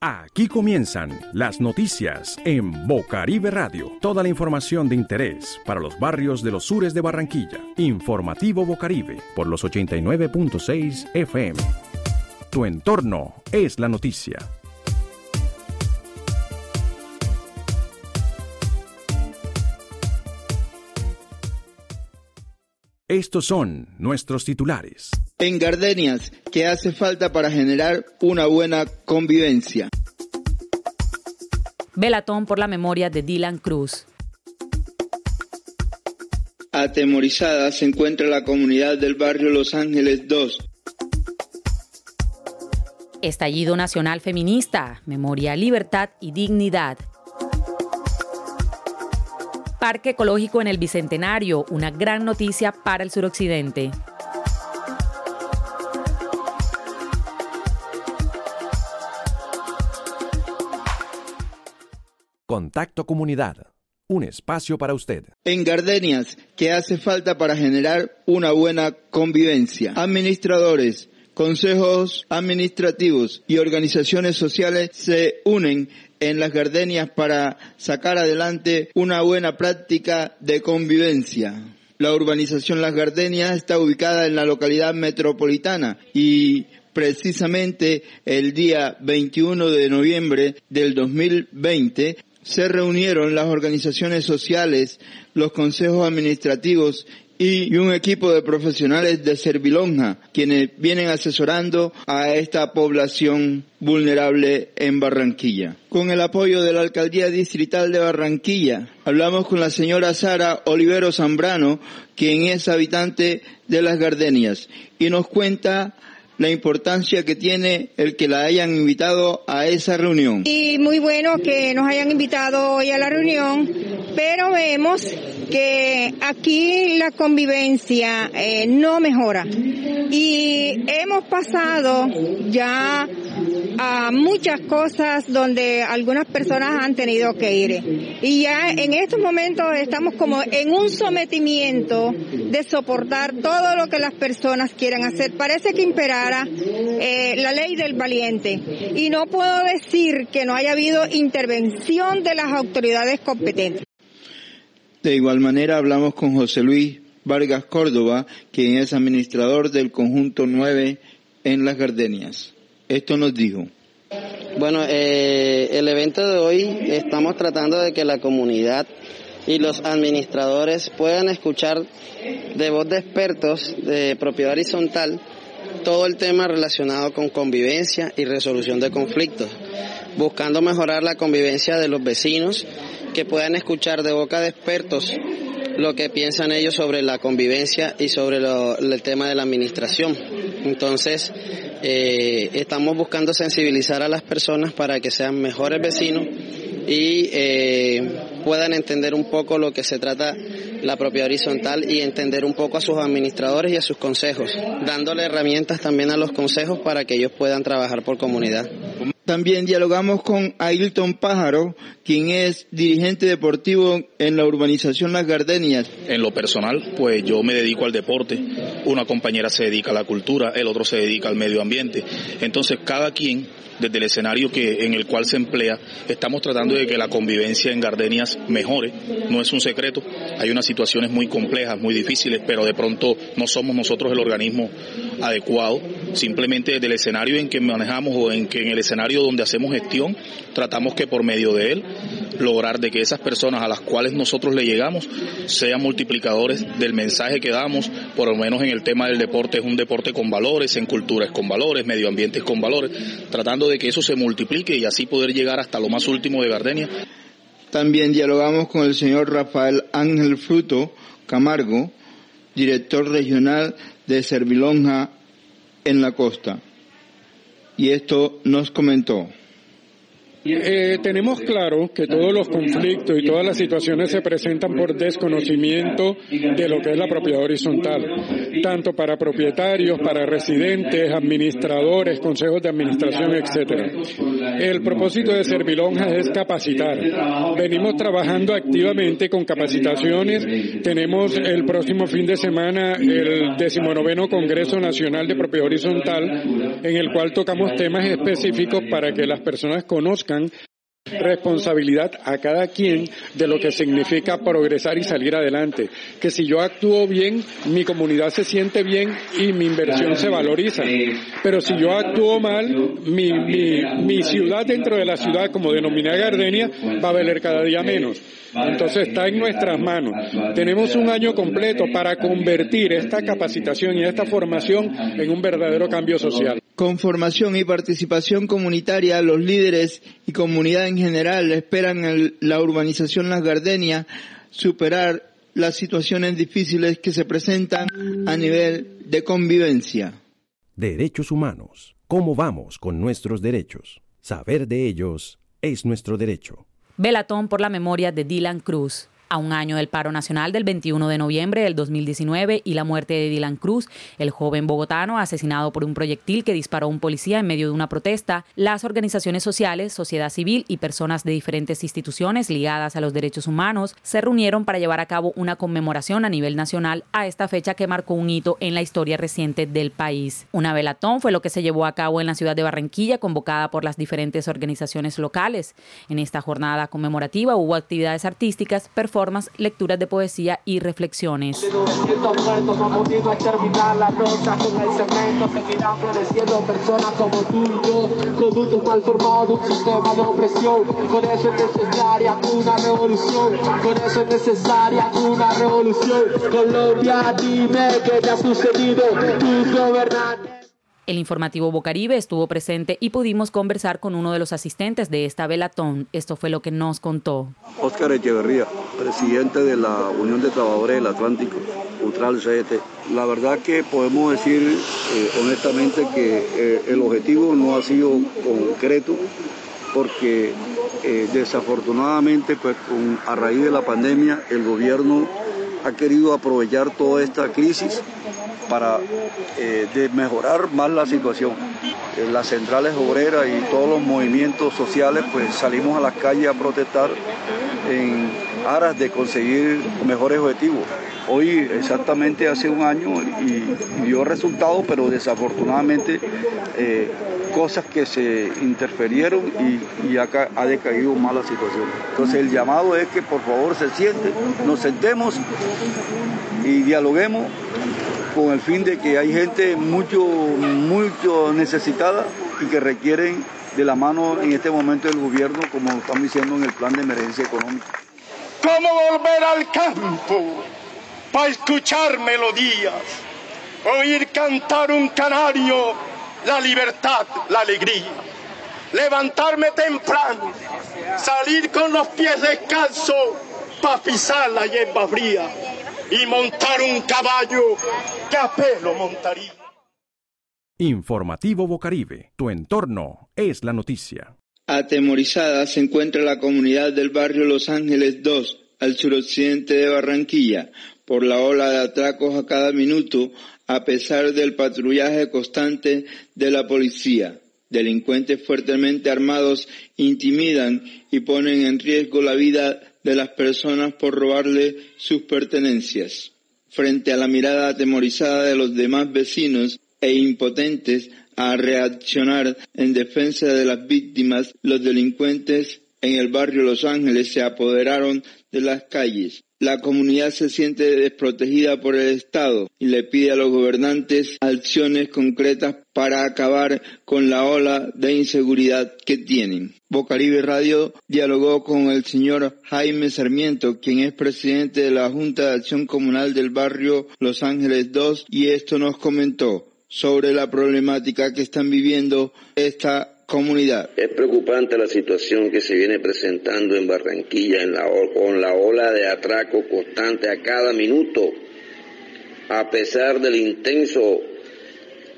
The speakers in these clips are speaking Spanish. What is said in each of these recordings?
Aquí comienzan las noticias en Bocaribe Radio. Toda la información de interés para los barrios de los sures de Barranquilla. Informativo Bocaribe por los 89.6 FM. Tu entorno es la noticia. Estos son nuestros titulares. En Gardenias, ¿qué hace falta para generar una buena convivencia? Velatón por la memoria de Dylan Cruz. Atemorizada se encuentra la comunidad del barrio Los Ángeles 2. Estallido Nacional Feminista, Memoria, Libertad y Dignidad. Parque Ecológico en el Bicentenario, una gran noticia para el suroccidente. Contacto Comunidad, un espacio para usted. En Gardenias, ¿qué hace falta para generar una buena convivencia? Administradores, consejos administrativos y organizaciones sociales se unen en las gardenias para sacar adelante una buena práctica de convivencia. La urbanización Las Gardenias está ubicada en la localidad metropolitana y precisamente el día 21 de noviembre del 2020 se reunieron las organizaciones sociales, los consejos administrativos y un equipo de profesionales de Servilonja, quienes vienen asesorando a esta población vulnerable en Barranquilla. Con el apoyo de la Alcaldía Distrital de Barranquilla, hablamos con la señora Sara Olivero Zambrano, quien es habitante de las Gardenias, y nos cuenta la importancia que tiene el que la hayan invitado a esa reunión. Y muy bueno que nos hayan invitado hoy a la reunión, pero vemos que aquí la convivencia eh, no mejora. Y hemos pasado ya a muchas cosas donde algunas personas han tenido que ir. Y ya en estos momentos estamos como en un sometimiento de soportar todo lo que las personas quieran hacer. Parece que imperara eh, la ley del valiente. Y no puedo decir que no haya habido intervención de las autoridades competentes. De igual manera hablamos con José Luis Vargas Córdoba, quien es administrador del conjunto 9 en Las Gardenias. Esto nos dijo. Bueno, eh, el evento de hoy estamos tratando de que la comunidad y los administradores puedan escuchar de voz de expertos de propiedad horizontal todo el tema relacionado con convivencia y resolución de conflictos, buscando mejorar la convivencia de los vecinos, que puedan escuchar de boca de expertos lo que piensan ellos sobre la convivencia y sobre el tema de la administración. Entonces, eh, estamos buscando sensibilizar a las personas para que sean mejores vecinos y eh, puedan entender un poco lo que se trata la propiedad horizontal y entender un poco a sus administradores y a sus consejos, dándole herramientas también a los consejos para que ellos puedan trabajar por comunidad. También dialogamos con Ailton Pájaro, quien es dirigente deportivo en la urbanización Las Gardenias. En lo personal, pues yo me dedico al deporte, una compañera se dedica a la cultura, el otro se dedica al medio ambiente. Entonces, cada quien desde el escenario que, en el cual se emplea, estamos tratando de que la convivencia en Gardenias mejore. No es un secreto, hay unas situaciones muy complejas, muy difíciles, pero de pronto no somos nosotros el organismo adecuado. Simplemente desde el escenario en que manejamos o en que en el escenario donde hacemos gestión, tratamos que por medio de él lograr de que esas personas a las cuales nosotros le llegamos sean multiplicadores del mensaje que damos, por lo menos en el tema del deporte es un deporte con valores, en cultura es con valores, medio ambiente es con valores, tratando de que eso se multiplique y así poder llegar hasta lo más último de Gardenia. También dialogamos con el señor Rafael Ángel Fruto Camargo, director regional de Servilonja en la costa. Y esto nos comentó. Eh, tenemos claro que todos los conflictos y todas las situaciones se presentan por desconocimiento de lo que es la propiedad horizontal. tanto para propietarios, para residentes, administradores, consejos de administración, etcétera. El propósito de Servilonjas es capacitar. Venimos trabajando activamente con capacitaciones. Tenemos el próximo fin de semana el decimonoveno Congreso Nacional de Propiedad Horizontal, en el cual tocamos temas específicos para que las personas conozcan responsabilidad a cada quien de lo que significa progresar y salir adelante. Que si yo actúo bien, mi comunidad se siente bien y mi inversión se valoriza. Pero si yo actúo mal, mi, mi, mi ciudad dentro de la ciudad, como denomina Gardenia, va a valer cada día menos. Entonces está en nuestras manos. Tenemos un año completo para convertir esta capacitación y esta formación en un verdadero cambio social. Con formación y participación comunitaria, los líderes y comunidad en general esperan en la urbanización Las Gardenias superar las situaciones difíciles que se presentan a nivel de convivencia. Derechos humanos. ¿Cómo vamos con nuestros derechos? Saber de ellos es nuestro derecho. Velatón por la memoria de Dylan Cruz. A un año del paro nacional del 21 de noviembre del 2019 y la muerte de Dylan Cruz, el joven bogotano asesinado por un proyectil que disparó un policía en medio de una protesta, las organizaciones sociales, sociedad civil y personas de diferentes instituciones ligadas a los derechos humanos se reunieron para llevar a cabo una conmemoración a nivel nacional a esta fecha que marcó un hito en la historia reciente del país. Una velatón fue lo que se llevó a cabo en la ciudad de Barranquilla, convocada por las diferentes organizaciones locales. En esta jornada conmemorativa hubo actividades artísticas, lecturas de poesía y reflexiones. El informativo Bocaribe estuvo presente y pudimos conversar con uno de los asistentes de esta velatón. Esto fue lo que nos contó. Óscar Echeverría, presidente de la Unión de Trabajadores del Atlántico, Utral CET. La verdad que podemos decir eh, honestamente que eh, el objetivo no ha sido concreto porque eh, desafortunadamente pues a raíz de la pandemia el gobierno ha querido aprovechar toda esta crisis para eh, mejorar más la situación. Las centrales obreras y todos los movimientos sociales, pues salimos a las calles a protestar en aras de conseguir mejores objetivos. Hoy exactamente hace un año y, dio resultados, pero desafortunadamente eh, cosas que se interferieron y, acá ha decaído más la situación. Entonces el llamado es que por favor se sienten, nos sentemos y dialoguemos con el fin de que hay gente mucho, mucho necesitada y que requieren de la mano en este momento del gobierno, como estamos diciendo en el plan de emergencia económica. ¿Cómo volver al campo para escuchar melodías, oír cantar un canario, la libertad, la alegría? Levantarme temprano, salir con los pies descalzos para pisar la hierba fría y montar un caballo que a pelo montaría. Informativo Bocaribe, tu entorno es la noticia. Atemorizada se encuentra la comunidad del barrio Los Ángeles 2, al suroccidente de Barranquilla, por la ola de atracos a cada minuto, a pesar del patrullaje constante de la policía. Delincuentes fuertemente armados intimidan y ponen en riesgo la vida de las personas por robarle sus pertenencias. Frente a la mirada atemorizada de los demás vecinos e impotentes a reaccionar en defensa de las víctimas, los delincuentes en el barrio Los Ángeles se apoderaron de las calles. La comunidad se siente desprotegida por el Estado y le pide a los gobernantes acciones concretas para acabar con la ola de inseguridad que tienen. Bocaribe Radio dialogó con el señor Jaime Sarmiento, quien es presidente de la Junta de Acción Comunal del barrio Los Ángeles 2, y esto nos comentó sobre la problemática que están viviendo esta comunidad. Es preocupante la situación que se viene presentando en Barranquilla con la ola de atraco constante a cada minuto, a pesar del intenso,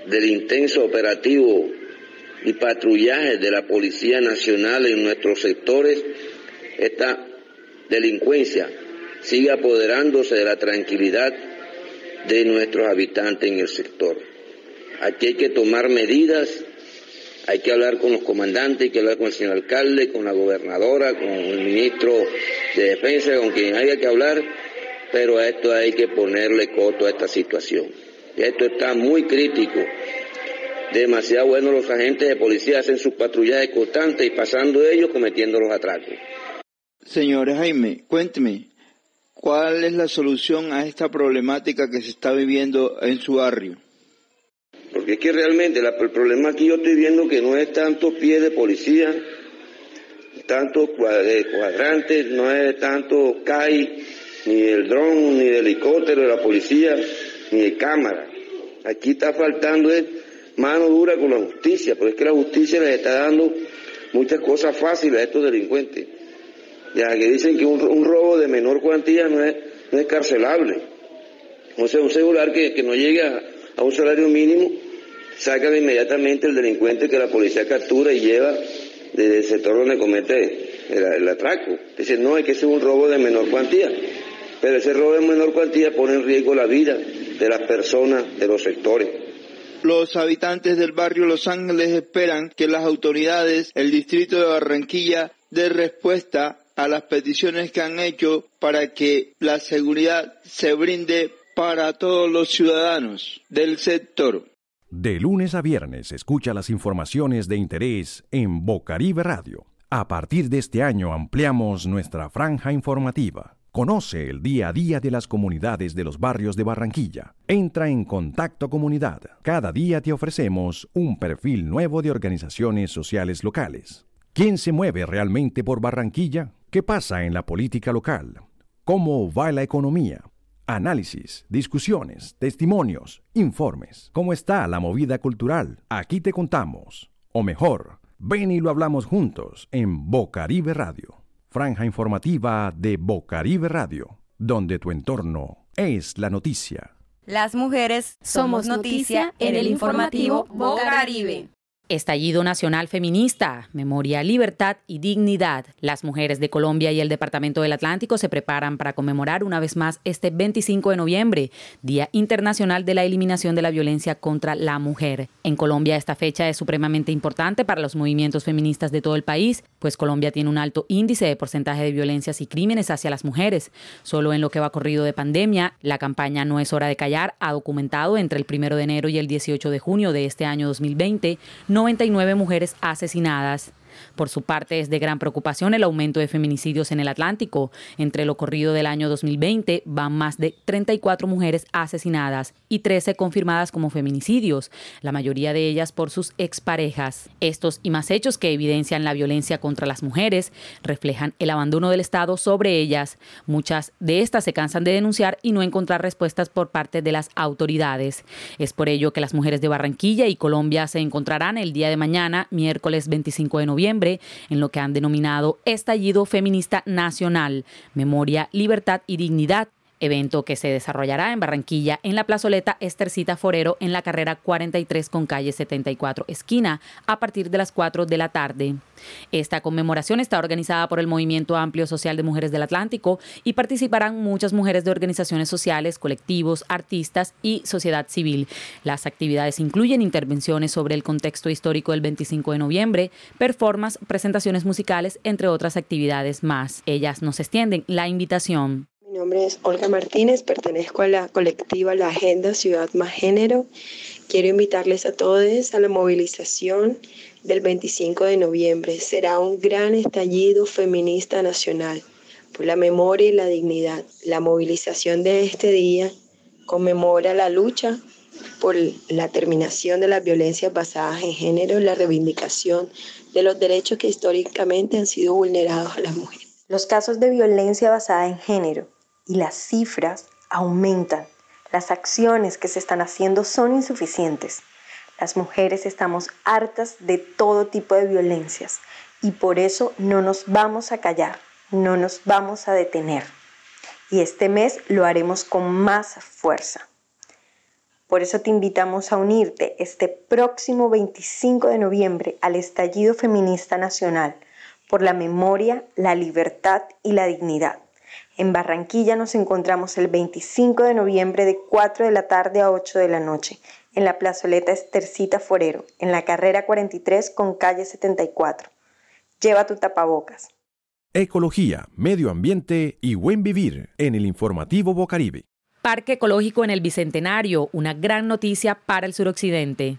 del intenso operativo y patrullaje de la Policía Nacional en nuestros sectores, esta delincuencia sigue apoderándose de la tranquilidad de nuestros habitantes en el sector. Aquí hay que tomar medidas, hay que hablar con los comandantes, hay que hablar con el señor alcalde, con la gobernadora, con el ministro de Defensa, con quien haya que hablar, pero a esto hay que ponerle coto a esta situación. Esto está muy crítico. Demasiado bueno los agentes de policía hacen sus patrullajes constantes y pasando ellos cometiendo los atracos. Señor Jaime, cuénteme, ¿cuál es la solución a esta problemática que se está viviendo en su barrio? Porque es que realmente el problema aquí yo estoy viendo que no es tanto pie de policía, tanto cuadrantes, no es tanto CAI, ni el dron, ni el helicóptero de la policía, ni de cámara. Aquí está faltando es mano dura con la justicia, porque es que la justicia les está dando muchas cosas fáciles a estos delincuentes. Ya que dicen que un, robo de menor cuantía no es, no es carcelable. O sea, un celular que, no llega a, un salario mínimo, sacan inmediatamente el delincuente que la policía captura y lleva desde el sector donde comete el, atraco. Dicen, no, es que es un robo de menor cuantía. Pero ese robo de menor cuantía pone en riesgo la vida de las personas de los sectores. Los habitantes del barrio Los Ángeles esperan que las autoridades, el distrito de Barranquilla, dé respuesta a las peticiones que han hecho para que la seguridad se brinde para todos los ciudadanos del sector. De lunes a viernes escucha las informaciones de interés en Bocaribe Radio. A partir de este año ampliamos nuestra franja informativa. Conoce el día a día de las comunidades de los barrios de Barranquilla. Entra en Contacto Comunidad. Cada día te ofrecemos un perfil nuevo de organizaciones sociales locales. ¿Quién se mueve realmente por Barranquilla? ¿Qué pasa en la política local? ¿Cómo va la economía? Análisis, discusiones, testimonios, informes. ¿Cómo está la movida cultural? Aquí te contamos. O mejor, ven y lo hablamos juntos en Bocaribe Radio franja informativa de Bocaribe Radio, donde tu entorno es la noticia. Las mujeres somos noticia en el informativo Bocaribe. Estallido Nacional Feminista, Memoria, Libertad y Dignidad. Las mujeres de Colombia y el Departamento del Atlántico se preparan para conmemorar una vez más este 25 de noviembre, Día Internacional de la Eliminación de la Violencia contra la Mujer. En Colombia esta fecha es supremamente importante para los movimientos feministas de todo el país, pues Colombia tiene un alto índice de porcentaje de violencias y crímenes hacia las mujeres. Solo en lo que va corrido de pandemia, la campaña No es hora de callar ha documentado entre el 1 de enero y el 18 de junio de este año 2020 99 mujeres asesinadas. Por su parte, es de gran preocupación el aumento de feminicidios en el Atlántico. Entre lo corrido del año 2020 van más de 34 mujeres asesinadas y 13 confirmadas como feminicidios, la mayoría de ellas por sus exparejas. Estos y más hechos que evidencian la violencia contra las mujeres reflejan el abandono del Estado sobre ellas. Muchas de estas se cansan de denunciar y no encontrar respuestas por parte de las autoridades. Es por ello que las mujeres de Barranquilla y Colombia se encontrarán el día de mañana, miércoles 25 de noviembre, en lo que han denominado Estallido Feminista Nacional, Memoria, Libertad y Dignidad, evento que se desarrollará en Barranquilla en la plazoleta Estercita Forero en la carrera 43 con calle 74 esquina a partir de las 4 de la tarde. Esta conmemoración está organizada por el Movimiento Amplio Social de Mujeres del Atlántico y participarán muchas mujeres de organizaciones sociales, colectivos, artistas y sociedad civil. Las actividades incluyen intervenciones sobre el contexto histórico del 25 de noviembre, performances, presentaciones musicales, entre otras actividades más. Ellas nos extienden la invitación. Mi nombre es Olga Martínez, pertenezco a la colectiva La Agenda Ciudad Más Género. Quiero invitarles a todos a la movilización del 25 de noviembre. Será un gran estallido feminista nacional por la memoria y la dignidad. La movilización de este día conmemora la lucha por la terminación de las violencias basadas en género la reivindicación de los derechos que históricamente han sido vulnerados a las mujeres. Los casos de violencia basada en género y las cifras aumentan. Las acciones que se están haciendo son insuficientes. Las mujeres estamos hartas de todo tipo de violencias y por eso no nos vamos a callar, no nos vamos a detener. Y este mes lo haremos con más fuerza. Por eso te invitamos a unirte este próximo 25 de noviembre al Estallido Feminista Nacional por la memoria, la libertad y la dignidad En Barranquilla nos encontramos el 25 de noviembre de 4 de la tarde a 8 de la noche en la plazoleta Estercita Forero, en la carrera 43 con calle 74. Lleva tu tapabocas. Ecología, medio ambiente y buen vivir en el informativo Bocaribe. Parque Ecológico en el Bicentenario, una gran noticia para el suroccidente.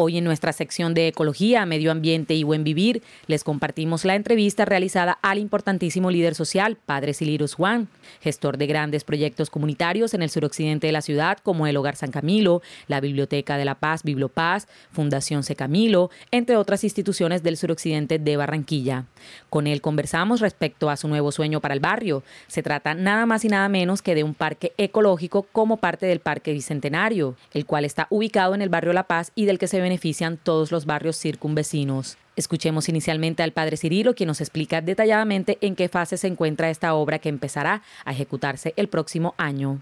Hoy en nuestra sección de Ecología, Medio Ambiente y Buen Vivir les compartimos la entrevista realizada al importantísimo líder social, Padre Silirus Juan, gestor de grandes proyectos comunitarios en el suroccidente de la ciudad como el Hogar San Camilo, la Biblioteca de la Paz, Bibliopaz, Fundación C. Camilo, entre otras instituciones del suroccidente de Barranquilla. Con él conversamos respecto a su nuevo sueño para el barrio. Se trata nada más y nada menos que de un parque ecológico como parte del Parque Bicentenario, el cual está ubicado en el barrio La Paz y del que se benefician todos los barrios circunvecinos. Escuchemos inicialmente al padre Cirilo, quien nos explica detalladamente en qué fase se encuentra esta obra que empezará a ejecutarse el próximo año.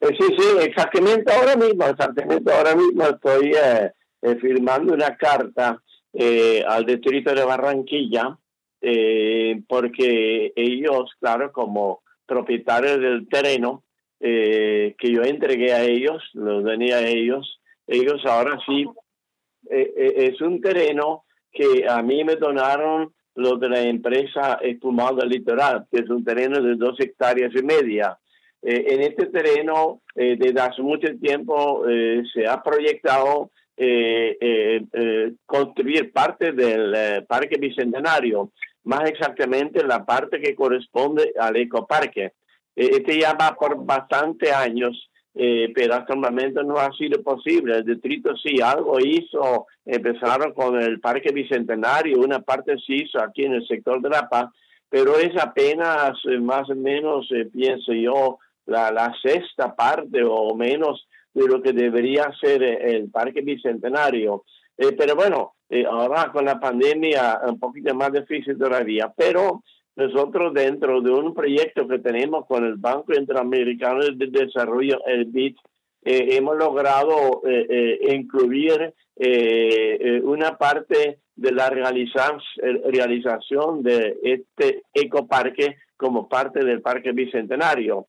Eh, sí, sí, exactamente ahora mismo, exactamente ahora mismo estoy eh, eh, firmando una carta al distrito de Barranquilla, porque ellos, claro, como propietarios del terreno que yo entregué a ellos, los tenía a ellos, ellos ahora sí eh, eh, es un terreno que a mí me donaron los de la empresa Espumado Litoral, que es un terreno de dos hectáreas y media. Eh, en este terreno, desde hace mucho tiempo, se ha proyectado construir parte del Parque Bicentenario, más exactamente la parte que corresponde al ecoparque. este ya va por bastante años eh, pero hasta el momento no ha sido posible. El distrito sí algo hizo, empezaron con el Parque Bicentenario, una parte sí hizo aquí en el sector de La Paz, pero es apenas eh, más o menos, eh, pienso yo, la, la sexta parte o menos de lo que debería ser el Parque Bicentenario. pero bueno, ahora con la pandemia un poquito más difícil todavía, pero nosotros dentro de un proyecto que tenemos con el Banco Interamericano de Desarrollo, el BID, eh, hemos logrado eh, eh, incluir una parte de la realización de este ecoparque como parte del Parque Bicentenario.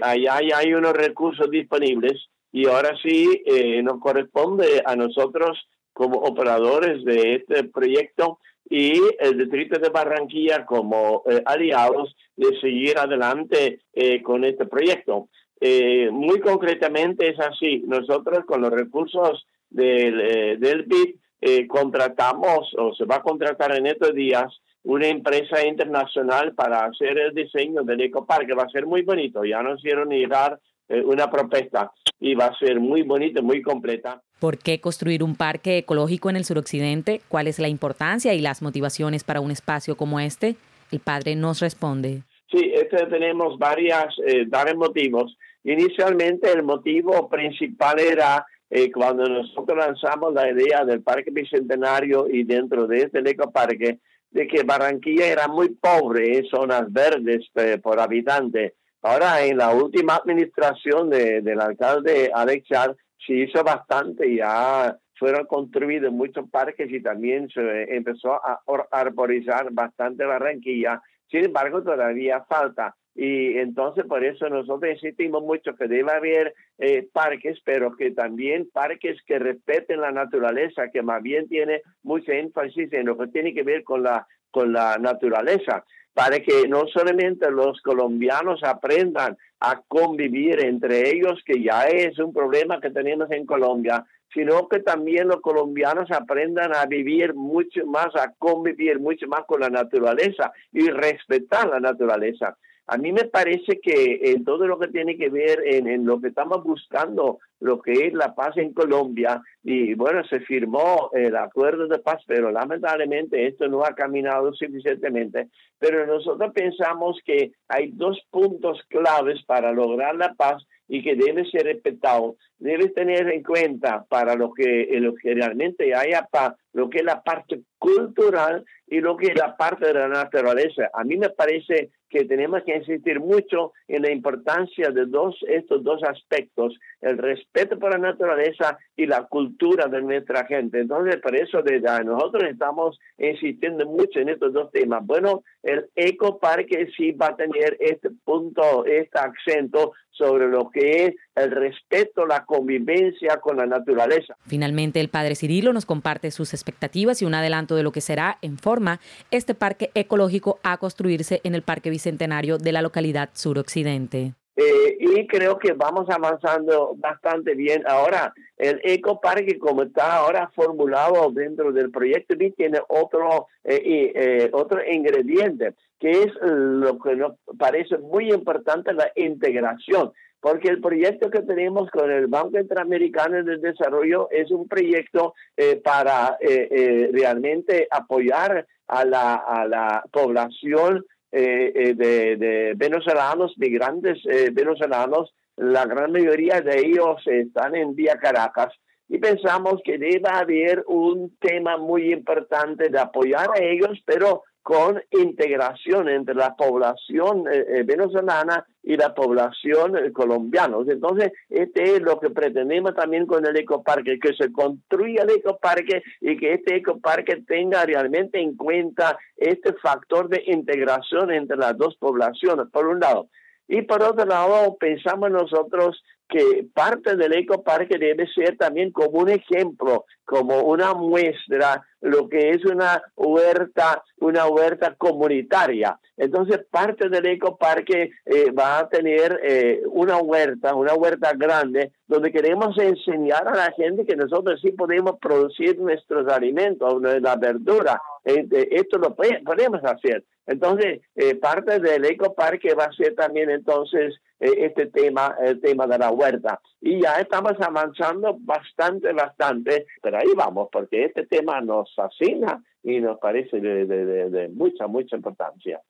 allá hay unos recursos disponibles y ahora sí nos corresponde a nosotros como operadores de este proyecto y el distrito de Barranquilla como eh, aliados de seguir adelante eh, con este proyecto. Eh, muy concretamente es así, nosotros con los recursos del, del BID contratamos o se va a contratar en estos días una empresa internacional para hacer el diseño del ecoparque. Va a ser muy bonito, ya nos hicieron llegar una propuesta y va a ser muy bonita, muy completa. ¿Por qué construir un parque ecológico en el suroccidente? ¿Cuál es la importancia y las motivaciones para un espacio como este? El padre nos responde. Sí, este tenemos varias, eh, varios motivos. Inicialmente el motivo principal era eh, cuando nosotros lanzamos la idea del Parque Bicentenario y dentro de este ecoparque, de que Barranquilla era muy pobre en zonas verdes eh, por habitante. Ahora, en la última administración de, del alcalde Alex Char, se hizo bastante, ya fueron construidos muchos parques y también se empezó a arborizar bastante Barranquilla. Sin embargo, todavía falta. Y entonces por eso nosotros insistimos mucho que debe haber eh, parques, pero que también parques que respeten la naturaleza, que más bien tiene mucho énfasis en lo que tiene que ver con la, con la naturaleza para que no solamente los colombianos aprendan a convivir entre ellos, que ya es un problema que tenemos en Colombia, sino que también los colombianos aprendan a vivir mucho más, a convivir mucho más con la naturaleza y respetar la naturaleza. A mí me parece que en todo lo que tiene que ver en, lo que estamos buscando, lo que es la paz en Colombia, y bueno, se firmó el acuerdo de paz, pero lamentablemente esto no ha caminado suficientemente. Pero nosotros pensamos que hay dos puntos claves para lograr la paz y que debe ser respetado. Debe tener en cuenta para lo que, lo que realmente haya paz, lo que es la parte cultural y lo que es la parte de la naturaleza. A mí me parece que tenemos que insistir mucho en la importancia de dos, estos dos aspectos, el respeto por la naturaleza y la cultura de nuestra gente. Entonces, por eso nosotros estamos insistiendo mucho en estos dos temas. Bueno, el ecoparque sí va a tener este punto, este acento sobre lo que es el respeto, la convivencia con la naturaleza. Finalmente, el padre Cirilo nos comparte sus expectativas y un adelanto de lo que será en forma este parque ecológico a construirse en el Parque Bicentenario de la localidad suroccidente. Eh, y creo que vamos avanzando bastante bien. Ahora, el ecoparque, como está ahora formulado dentro del proyecto, tiene otro, eh, eh, otro ingrediente, que es lo que nos parece muy importante, la integración porque el proyecto que tenemos con el Banco Interamericano de Desarrollo es un proyecto para realmente apoyar a la, a la población eh, eh, de, venezolanos, migrantes eh, venezolanos, la gran mayoría de ellos están en Vía Caracas. Y pensamos que debe haber un tema muy importante de apoyar a ellos, pero con integración entre la población eh, eh, venezolana y la población eh, colombiana. Entonces, este es lo que pretendemos también con el ecoparque, que se construya el ecoparque y que este ecoparque tenga realmente en cuenta este factor de integración entre las dos poblaciones, por un lado. Y por otro lado, pensamos nosotros que parte del ecoparque debe ser también como un ejemplo, como una muestra, lo que es una huerta, una huerta comunitaria. Entonces, parte del ecoparque eh, va a tener eh, una huerta, una huerta grande, donde queremos enseñar a la gente que nosotros sí podemos producir nuestros alimentos, la verdura. Este, esto lo podemos hacer. Entonces, eh, parte del ecoparque va a ser también entonces este tema, el tema de la huerta. Y ya estamos avanzando bastante, bastante, pero ahí vamos, porque este tema nos fascina y nos parece de, de mucha, mucha importancia.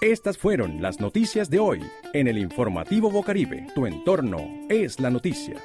Estas fueron las noticias de hoy en el informativo Bocaribe. Tu entorno es la noticia.